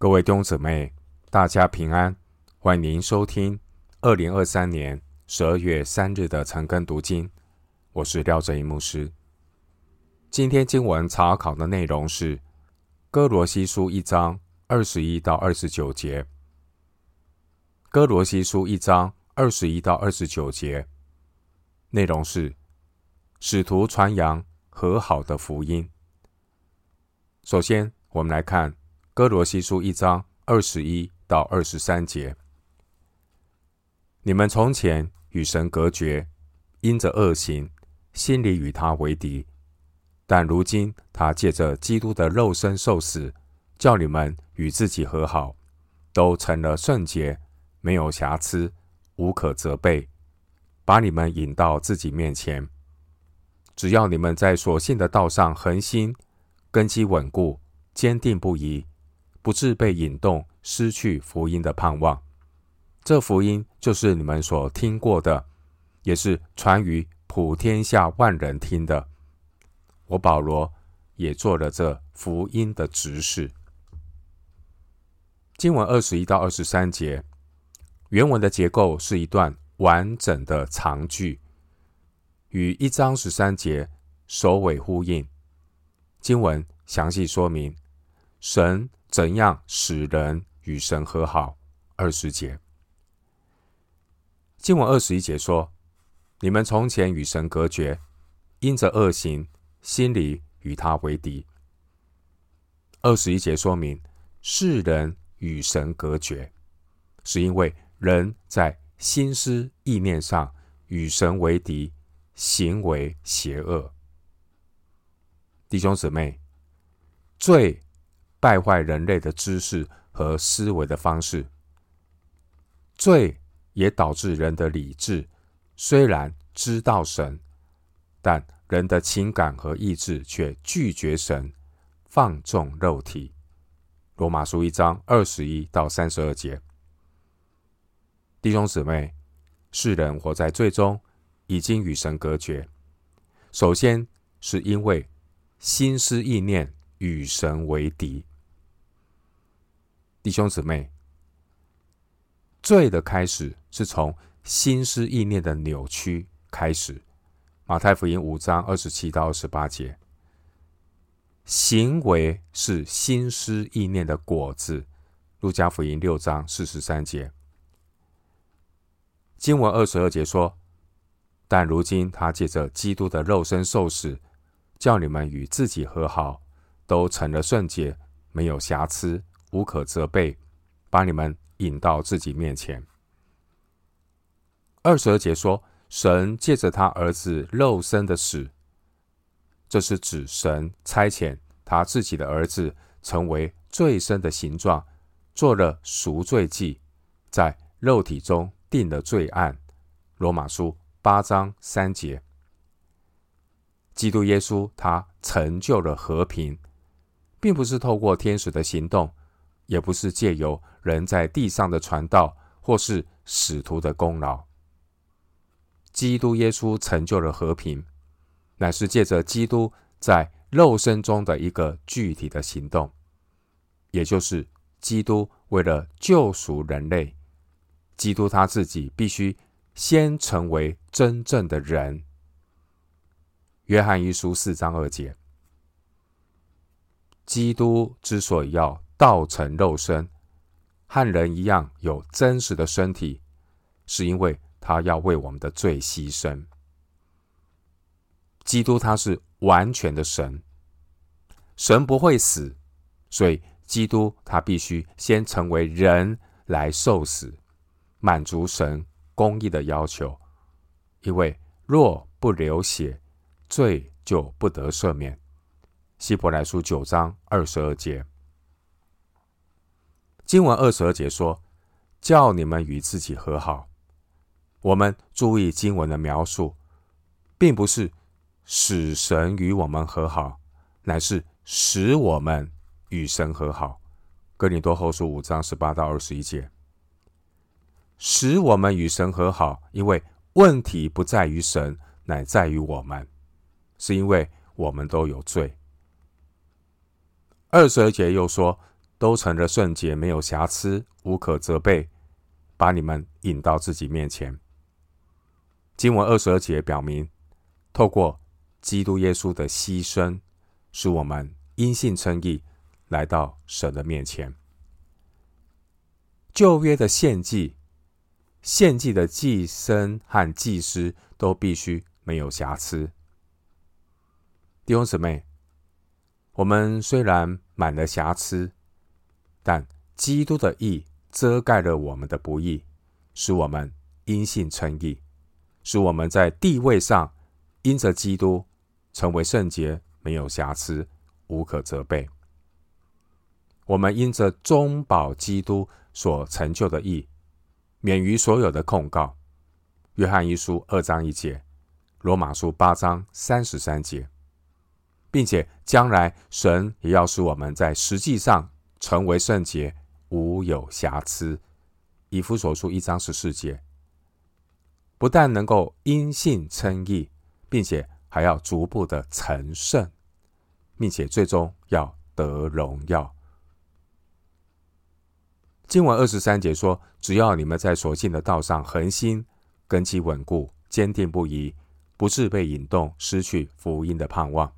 各位弟兄姊妹，大家平安，欢迎您收听二零二三年十二月三日的晨更读经。我是廖正一牧师。今天经文查考的内容是《哥罗西书》一章二十一到二十九节，《哥罗西书》一章二十一到二十九节内容是使徒传扬和好的福音。首先，我们来看。哥罗西书一章二十一到二十三节：你们从前与神隔绝，因着恶行，心里与他为敌；但如今他借着基督的肉身受死，叫你们与自己和好，都成了圣洁，没有瑕疵，无可责备，把你们引到自己面前。只要你们在所信的道上恒心，根基稳固，坚定不移。不致被引动，失去福音的盼望。这福音就是你们所听过的，也是传于普天下万人听的。我保罗也做了这福音的执事。经文二十一到二十三节，原文的结构是一段完整的长句，与一章十三节首尾呼应。经文详细说明神。怎样使人与神和好？二十节经文二十一节说：“你们从前与神隔绝，因着恶行，心里与他为敌。”二十一节说明世人与神隔绝，是因为人在心思意念上与神为敌，行为邪恶。弟兄姊妹，罪。败坏人类的知识和思维的方式，罪也导致人的理智虽然知道神，但人的情感和意志却拒绝神，放纵肉体。罗马书一章二十一到三十二节，弟兄姊妹，世人活在罪中，已经与神隔绝。首先是因为心思意念与神为敌。弟兄姊妹，罪的开始是从心思意念的扭曲开始。马太福音五章二十七到二十八节，行为是心思意念的果子。路加福音六章四十三节，经文二十二节说：“但如今他借着基督的肉身受死，叫你们与自己和好，都成了圣洁，没有瑕疵。”无可责备，把你们引到自己面前。二十二节说，神借着他儿子肉身的死，这是指神差遣他自己的儿子成为罪身的形状，做了赎罪祭，在肉体中定了罪案。罗马书八章三节，基督耶稣他成就了和平，并不是透过天使的行动。也不是借由人在地上的传道，或是使徒的功劳。基督耶稣成就了和平，乃是借着基督在肉身中的一个具体的行动，也就是基督为了救赎人类，基督他自己必须先成为真正的人。约翰一书四章二节，基督之所以要道成肉身，和人一样有真实的身体，是因为他要为我们的罪牺牲。基督他是完全的神，神不会死，所以基督他必须先成为人来受死，满足神公义的要求。因为若不流血，罪就不得赦免。希伯来书九章二十二节。经文二十二节说：“叫你们与自己和好。”我们注意经文的描述，并不是使神与我们和好，乃是使我们与神和好。哥林多后书五章十八到二十一节，使我们与神和好，因为问题不在于神，乃在于我们，是因为我们都有罪。二十二节又说。都成了圣洁，没有瑕疵，无可责备，把你们引到自己面前。经文二十二节表明，透过基督耶稣的牺牲，使我们因信称义，来到神的面前。旧约的献祭，献祭的祭牲和祭司都必须没有瑕疵。弟兄姊妹，我们虽然满了瑕疵，但基督的义遮盖了我们的不义，使我们因信称义，使我们在地位上因着基督成为圣洁，没有瑕疵，无可责备。我们因着中保基督所成就的义，免于所有的控告。约翰一书二章一节，罗马书八章三十三节，并且将来神也要使我们在实际上成为圣洁，无有瑕疵。以弗所书一章十四节，不但能够因信称义，并且还要逐步的成圣，并且最终要得荣耀。经文二十三节说：“只要你们在所信的道上恒心，根基稳固，坚定不移，不致被引动，失去福音的盼望。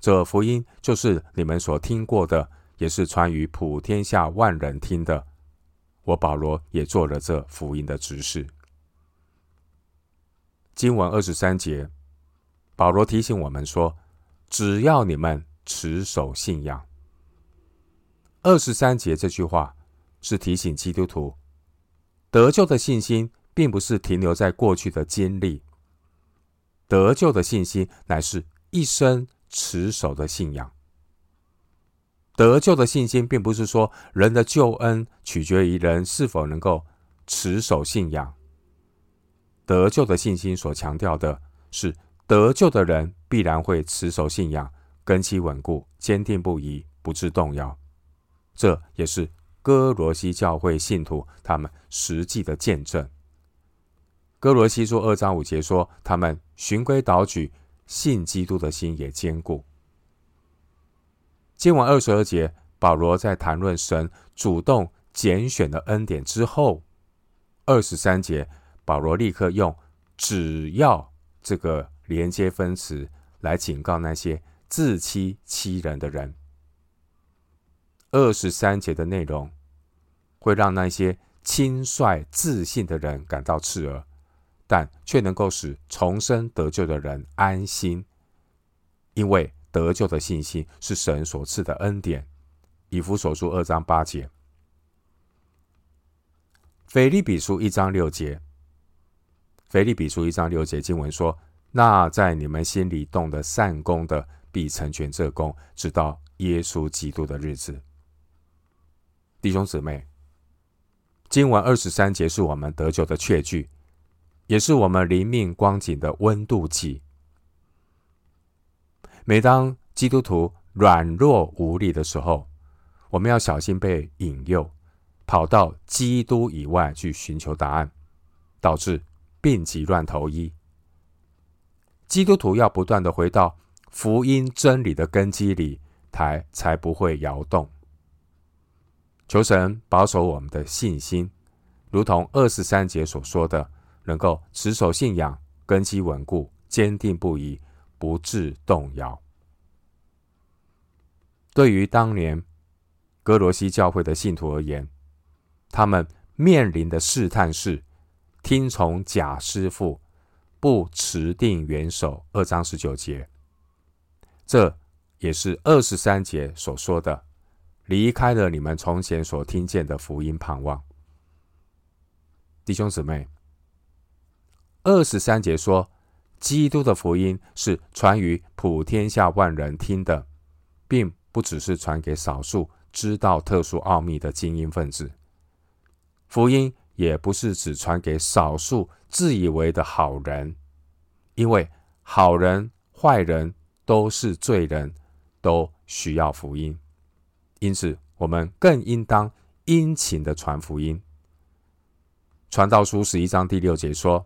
这福音就是你们所听过的，也是传于普天下万人听的。我保罗也做了这福音的执事。”经文二十三节，保罗提醒我们说：“只要你们持守信仰。”二十三节这句话。是提醒基督徒，得救的信心并不是停留在过去的经历，得救的信心乃是一生持守的信仰。得救的信心并不是说人的救恩取决于人是否能够持守信仰，得救的信心所强调的是得救的人必然会持守信仰，根基稳固，坚定不移，不致动摇。这也是。哥罗西教会信徒他们实际的见证。哥罗西书二章五节说，他们循规蹈矩，信基督的心也坚固。经文二十二节，保罗在谈论神主动拣选的恩典之后，二十三节，保罗立刻用“只要”这个连接分词来警告那些自欺欺人的人。二十三节的内容。会让那些轻率自信的人感到刺耳，但却能够使重生得救的人安心，因为得救的信心是神所赐的恩典。以弗所书二章八节，腓立比书一章六节，腓立比书一章六节经文说：“那在你们心里动的善工的，必成全这工，直到耶稣基督的日子。”弟兄姊妹。经文二十三节是我们得救的确据，也是我们灵命光景的温度计。每当基督徒软弱无力的时候，我们要小心被引诱，跑到基督以外去寻求答案，导致病急乱投医。基督徒要不断的回到福音真理的根基里，才才不会摇动。求神保守我们的信心，如同二十三节所说的，能够持守信仰，根基稳固，坚定不移，不致动摇。对于当年歌罗西教会的信徒而言，他们面临的试探是听从假师傅，不持定元首。二章十九节，这也是二十三节所说的。离开了你们从前所听见的福音盼望，弟兄姊妹，二十三节说，基督的福音是传于普天下万人听的，并不只是传给少数知道特殊奥秘的精英分子。福音也不是只传给少数自以为的好人，因为好人、坏人都是罪人，都需要福音。因此，我们更应当殷勤的传福音。传道书十一章第六节说：“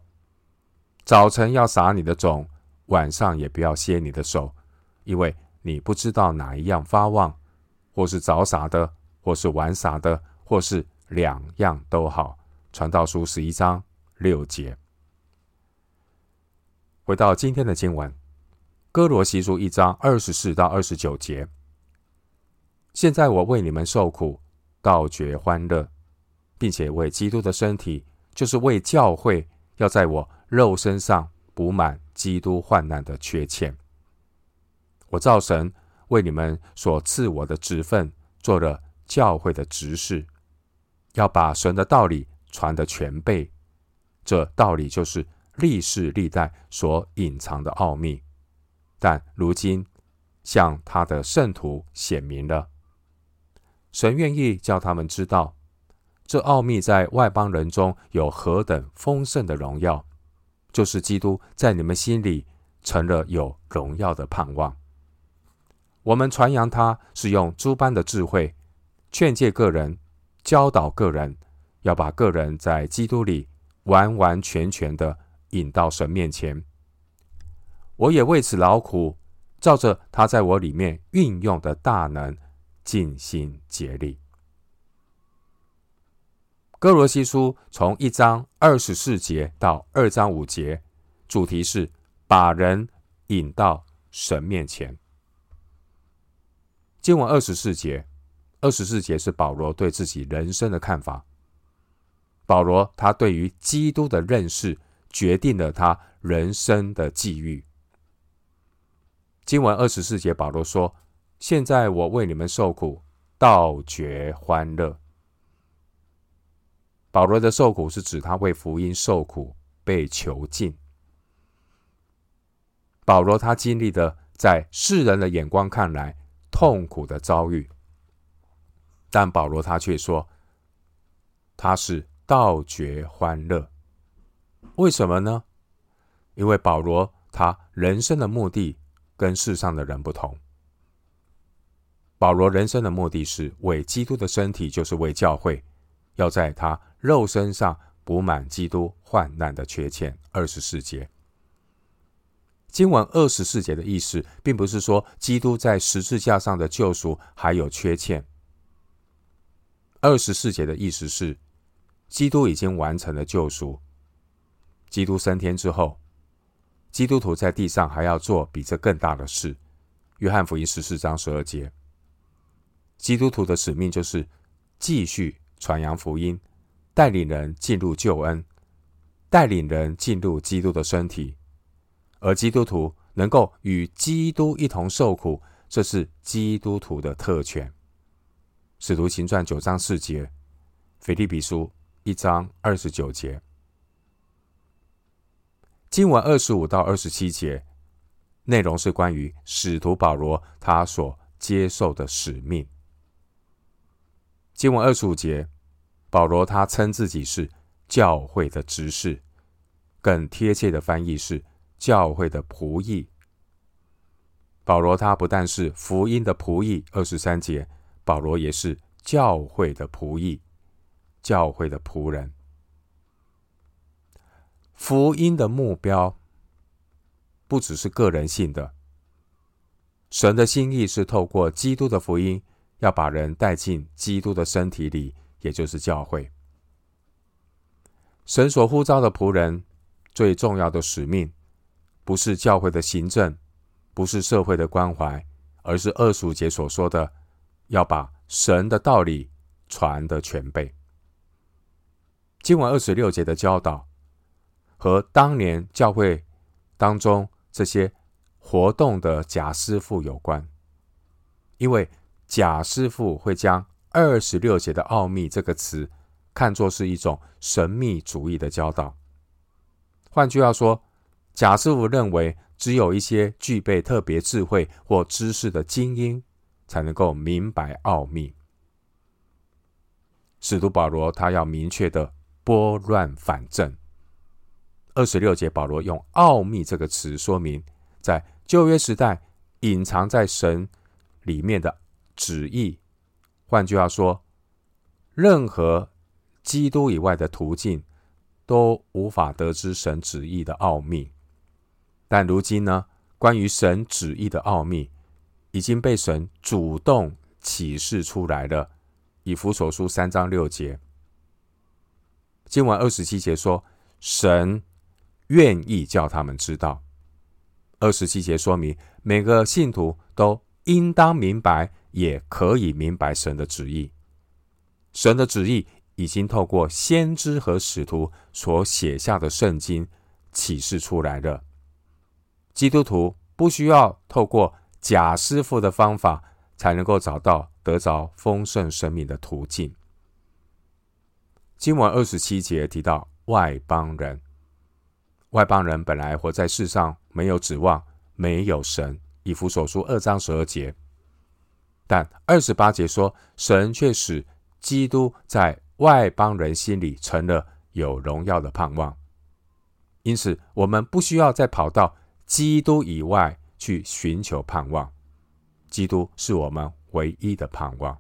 早晨要撒你的种，晚上也不要歇你的手，因为你不知道哪一样发旺，或是早撒的，或是晚撒的，或是两样都好。传道书十一章六节。回到今天的经文，哥罗西书一章二十四到二十九节。现在我为你们受苦，倒觉欢乐，并且为基督的身体，就是为教会，要在我肉身上补满基督患难的缺欠。我造神为你们所赐我的职分，做了教会的执事，要把神的道理传得全备。这道理就是历世历代所隐藏的奥秘，但如今向他的圣徒显明了。神愿意叫他们知道，这奥秘在外邦人中有何等丰盛的荣耀，就是基督在你们心里成了有荣耀的盼望。我们传扬他是用诸般的智慧，劝诫个人，教导个人，要把个人在基督里完完全全的引到神面前。我也为此劳苦，照着他在我里面运用的大能，尽心竭力。歌罗西书从一章二十四节到二章五节，主题是把人引到神面前。经文二十四节，二十四节是保罗对自己人生的看法。保罗他对于基督的认识，决定了他人生的际遇。经文二十四节，保罗说：“现在我为你们受苦，倒觉欢乐。”保罗的受苦是指他为福音受苦，被囚禁。保罗他经历的，在世人的眼光看来，痛苦的遭遇，但保罗他却说，他是倒觉欢乐。为什么呢？因为保罗他人生的目的跟世上的人不同。保罗人生的目的是为基督的身体，就是为教会，要在他肉身上补满基督患难的缺欠。二十四节。经文二十四节的意思，并不是说基督在十字架上的救赎还有缺欠。二十四节的意思是，基督已经完成了救赎。基督升天之后，基督徒在地上还要做比这更大的事。约翰福音十四章十二节，基督徒的使命就是继续传扬福音，带领人进入救恩，带领人进入基督的身体。而基督徒能够与基督一同受苦，这是基督徒的特权。使徒行传九章四节，腓立比书一章二十九节，经文二十五到二十七节，内容是关于使徒保罗他所接受的使命。经文二十五节，保罗他称自己是教会的执事，更贴切的翻译是。教会的仆役，保罗他不但是福音的仆役，二十三节，保罗也是教会的仆役，教会的仆人。福音的目标不只是个人性的，神的心意是透过基督的福音，要把人带进基督的身体里，也就是教会。神所呼召的仆人最重要的使命。不是教会的行政，不是社会的关怀，而是二十五节所说的，要把神的道理传得全备。经文二十六节的教导，和当年教会当中这些活动的假师傅有关，因为贾师傅会将二十六节的奥秘这个词看作是一种神秘主义的教导。换句话说，贾师傅认为，只有一些具备特别智慧或知识的精英，才能够明白奥秘。使徒保罗他要明确的拨乱反正。二十六节，保罗用“奥秘”这个词说明，在旧约时代隐藏在神里面的旨意。换句话说，任何基督以外的途径都无法得知神旨意的奥秘。但如今呢，关于神旨意的奥秘已经被神主动启示出来了，以弗所书三章六节。经文二十七节说，神愿意叫他们知道。二十七节说明，每个信徒都应当明白，也可以明白神的旨意。神的旨意已经透过先知和使徒所写下的圣经启示出来了。基督徒不需要透过假师傅的方法，才能够找到得着丰盛生命的途径。经文二十七节提到外邦人，外邦人本来活在世上，没有指望，没有神。以弗所书二章十二节，但二十八节说，神却使基督在外邦人心里成了有荣耀的盼望。因此，我们不需要再跑到基督以外去寻求盼望，基督是我们唯一的盼望。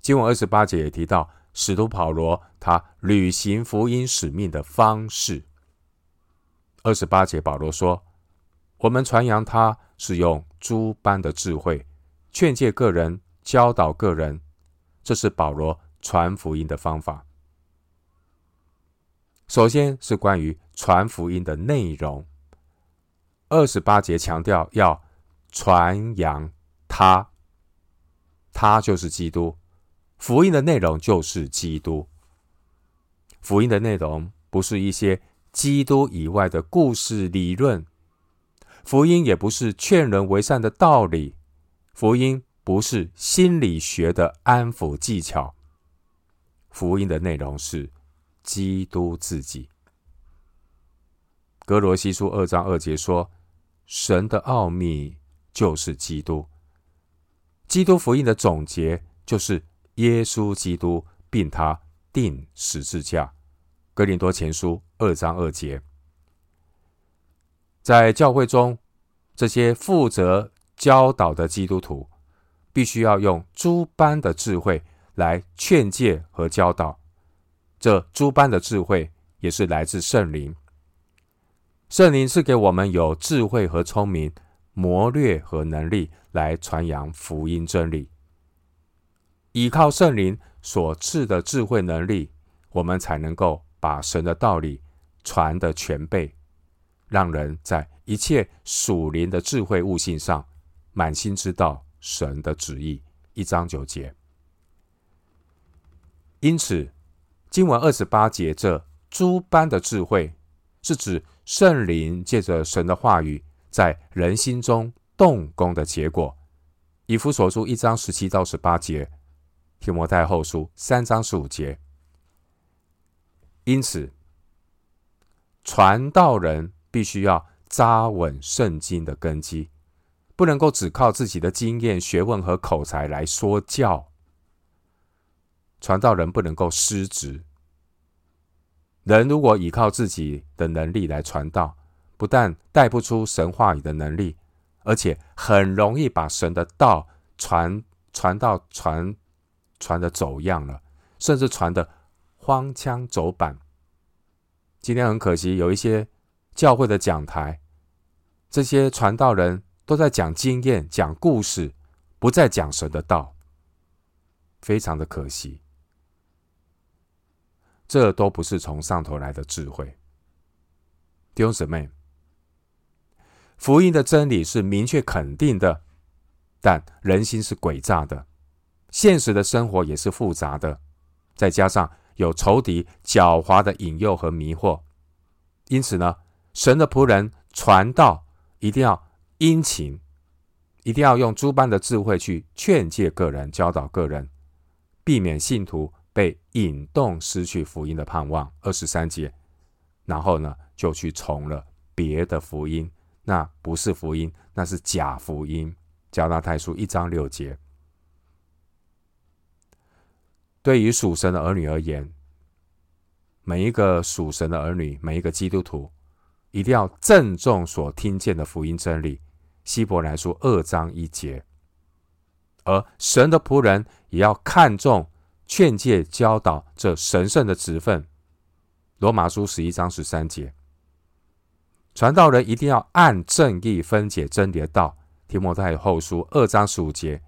经文二十八节也提到，使徒保罗他履行福音使命的方式。二十八节，保罗说：“我们传扬他是用诸般的智慧，劝诫个人，教导个人。这是保罗传福音的方法。首先是关于传福音的内容。二十八节强调要传扬他，他就是基督。福音的内容就是基督。福音的内容不是一些。”基督以外的故事理论，福音也不是劝人为善的道理，福音不是心理学的安抚技巧，福音的内容是基督自己。歌罗西书二章二节说：“神的奥秘就是基督。”基督福音的总结就是耶稣基督，并他钉十字架。哥林多前书二章二节，在教会中，这些负责教导的基督徒，必须要用诸般的智慧来劝诫和教导。这诸般的智慧也是来自圣灵。圣灵是给我们有智慧和聪明、谋略和能力来传扬福音真理。依靠圣灵所赐的智慧能力，我们才能够。把神的道理传得全备，让人在一切属灵的智慧悟性上满心知道神的旨意。一章九节。因此，经文二十八节这诸般的智慧，是指圣灵借着神的话语在人心中动工的结果。以弗所书一章十七到十八节，提摩太后书三章十五节。因此，传道人必须要扎稳圣经的根基，不能够只靠自己的经验、学问和口才来说教。传道人不能够失职。人如果依靠自己的能力来传道，不但带不出神话语的能力，而且很容易把神的道传传到传传的走样了，甚至传的。荒腔走板。今天很可惜，有一些教会的讲台，这些传道人都在讲经验、讲故事，不再讲神的道，非常的可惜。这都不是从上头来的智慧。弟兄姊妹，福音的真理是明确肯定的，但人心是诡诈的，现实的生活也是复杂的，再加上。有仇敌狡猾的引诱和迷惑，因此呢，神的仆人传道一定要殷勤，一定要用诸般的智慧去劝诫个人、教导个人，避免信徒被引动失去福音的盼望。二十三节，然后呢，就去从了别的福音，那不是福音，那是假福音。加拉太书一章六节。对于属神的儿女而言，每一个属神的儿女，每一个基督徒，一定要郑重所听见的福音真理。希伯来书二章一节，而神的仆人也要看重劝诫教导这神圣的职分。罗马书十一章十三节，传道人一定要按正义分解真理的道。提摩太后书二章十五节。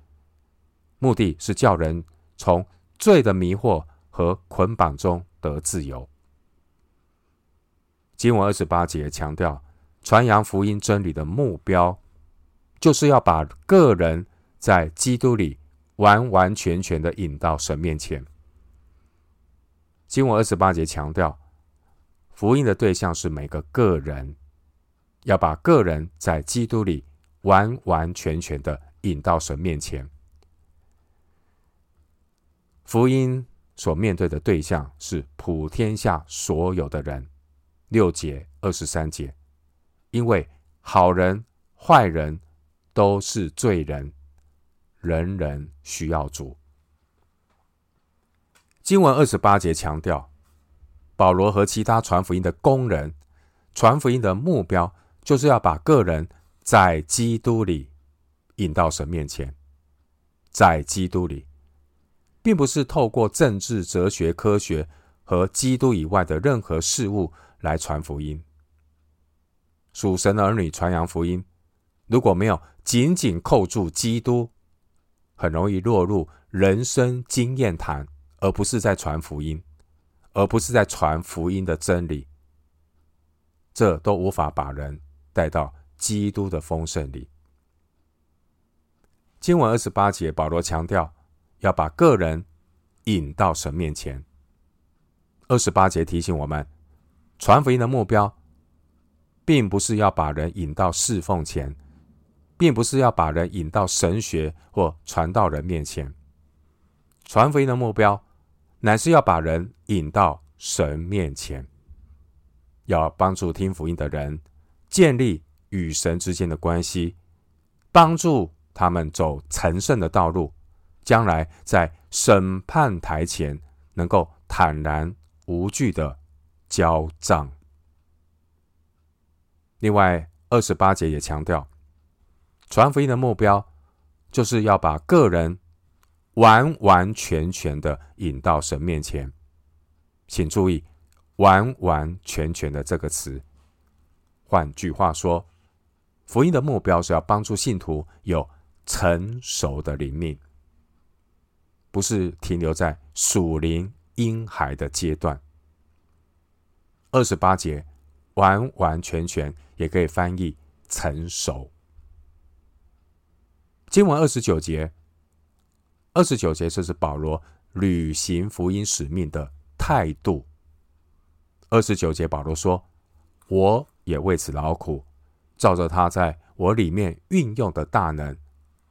目的是叫人从罪的迷惑和捆绑中得自由。经文二十八节强调，传扬福音真理的目标，就是要把个人在基督里完完全全的引到神面前。经文二十八节强调，福音的对象是每个个人，要把个人在基督里完完全全的引到神面前。福音所面对的对象是普天下所有的人。六节二十三节，因为好人坏人都是罪人，人人需要主。经文二十八节强调，保罗和其他传福音的工人，传福音的目标就是要把个人在基督里引到神面前，在基督里，并不是透过政治、哲学、科学和基督以外的任何事物。来传福音，属神的儿女传扬福音，如果没有紧紧扣住基督，很容易落入人生经验谈，而不是在传福音，而不是在传福音的真理，这都无法把人带到基督的丰盛里。经文二十八节，保罗强调要把个人引到神面前。二十八节提醒我们。传福音的目标，并不是要把人引到侍奉前，并不是要把人引到神学或传道人面前。传福音的目标，乃是要把人引到神面前，要帮助听福音的人建立与神之间的关系，帮助他们走成圣的道路，将来在审判台前能够坦然无惧的。交账。另外，二十八节也强调，传福音的目标就是要把个人完完全全的引到神面前。请注意“完完全全的”这个词。换句话说，福音的目标是要帮助信徒有成熟的灵命，不是停留在属灵婴孩的阶段。二十八节，完完全全也可以翻译成熟。经文二十九节，二十九节这是保罗履行福音使命的态度。二十九节保罗说：“我也为此劳苦，照着他在我里面运用的大能，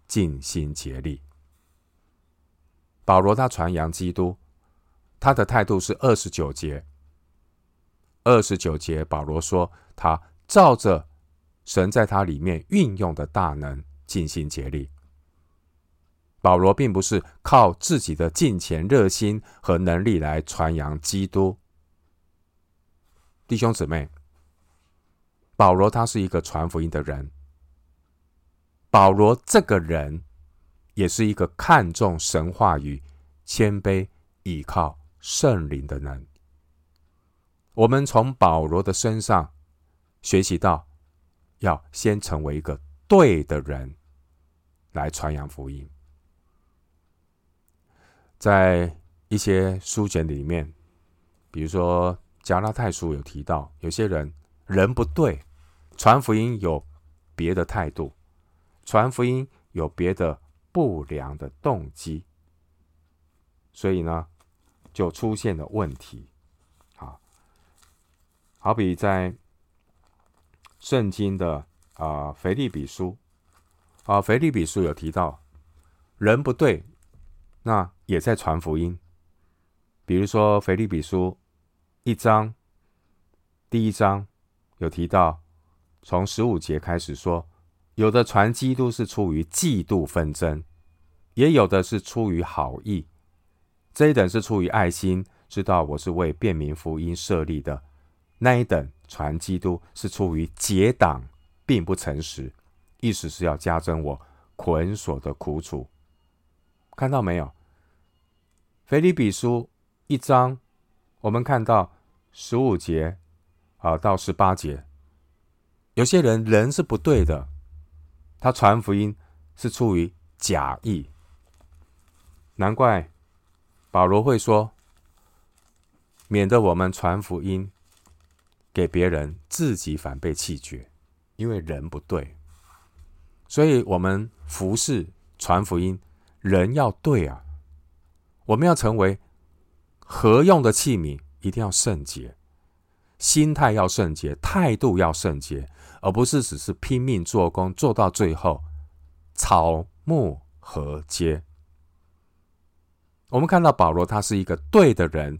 尽心竭力。”保罗他传扬基督，他的态度是二十九节。二十九节，保罗说：“他照着神在他里面运用的大能，尽心竭力。”保罗并不是靠自己的金钱、热心和能力来传扬基督。弟兄姊妹，保罗他是一个传福音的人。保罗这个人也是一个看重神话语、谦卑、倚靠圣灵的人。我们从保罗的身上学习到，要先成为一个对的人，来传扬福音。在一些书简里面，比如说加拉太书有提到，有些人人不对，传福音有别的态度，传福音有别的不良的动机，所以呢，就出现了问题。好比在圣经的啊腓立比书啊腓立比书有提到，人不对，那也在传福音。比如说腓立比书一章第一章有提到，从十五节开始说，有的传基督是出于嫉妒纷争，也有的是出于好意。这一等是出于爱心，知道我是为便民福音设立的。那一等传基督是出于结党，并不诚实，意思是要加增我捆锁的苦楚。看到没有？腓立比书一章，我们看到十五节啊到十八节，有些人人是不对的，他传福音是出于假意，难怪保罗会说：“免得我们传福音给别人，自己反被弃绝，因为人不对。所以，我们服侍传福音，人要对啊。我们要成为合用的器皿，一定要圣洁，心态要圣洁，态度要圣洁，而不是只是拼命做工，做到最后草木禾秸。”我们看到保罗，他是一个对的人，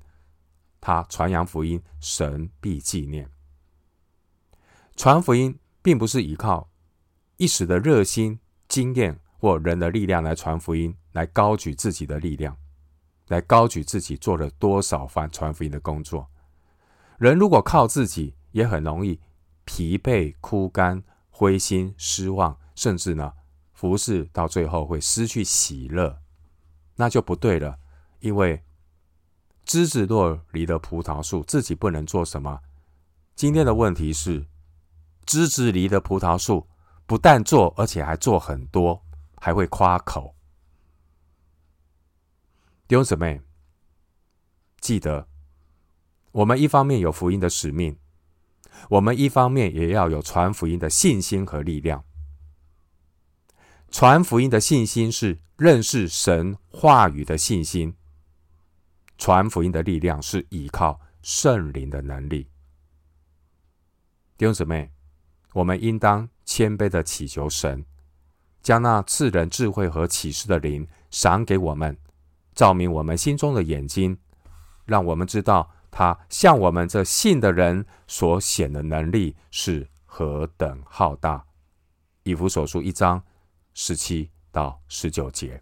他传扬福音，神必纪念。传福音并不是依靠一时的热心、经验或人的力量来传福音，来高举自己的力量，来高举自己做了多少番传福音的工作。人如果靠自己，也很容易疲惫、枯干、灰心、失望，甚至呢，服侍到最后会失去喜乐。那就不对了，因为枝子若离的葡萄树，自己不能做什么。今天的问题是，枝子离的葡萄树，不但做，而且还做很多，还会夸口。弟兄姊妹，记得，我们一方面有福音的使命，我们一方面也要有传福音的信心和力量。传福音的信心是认识神话语的信心，传福音的力量是依靠圣灵的能力。弟兄姊妹，我们应当谦卑的祈求神，将那赐人智慧和启示的灵赏给我们，照明我们心中的眼睛，让我们知道他向我们这信的人所显的能力是何等浩大。以弗所书一章。十七到十九节，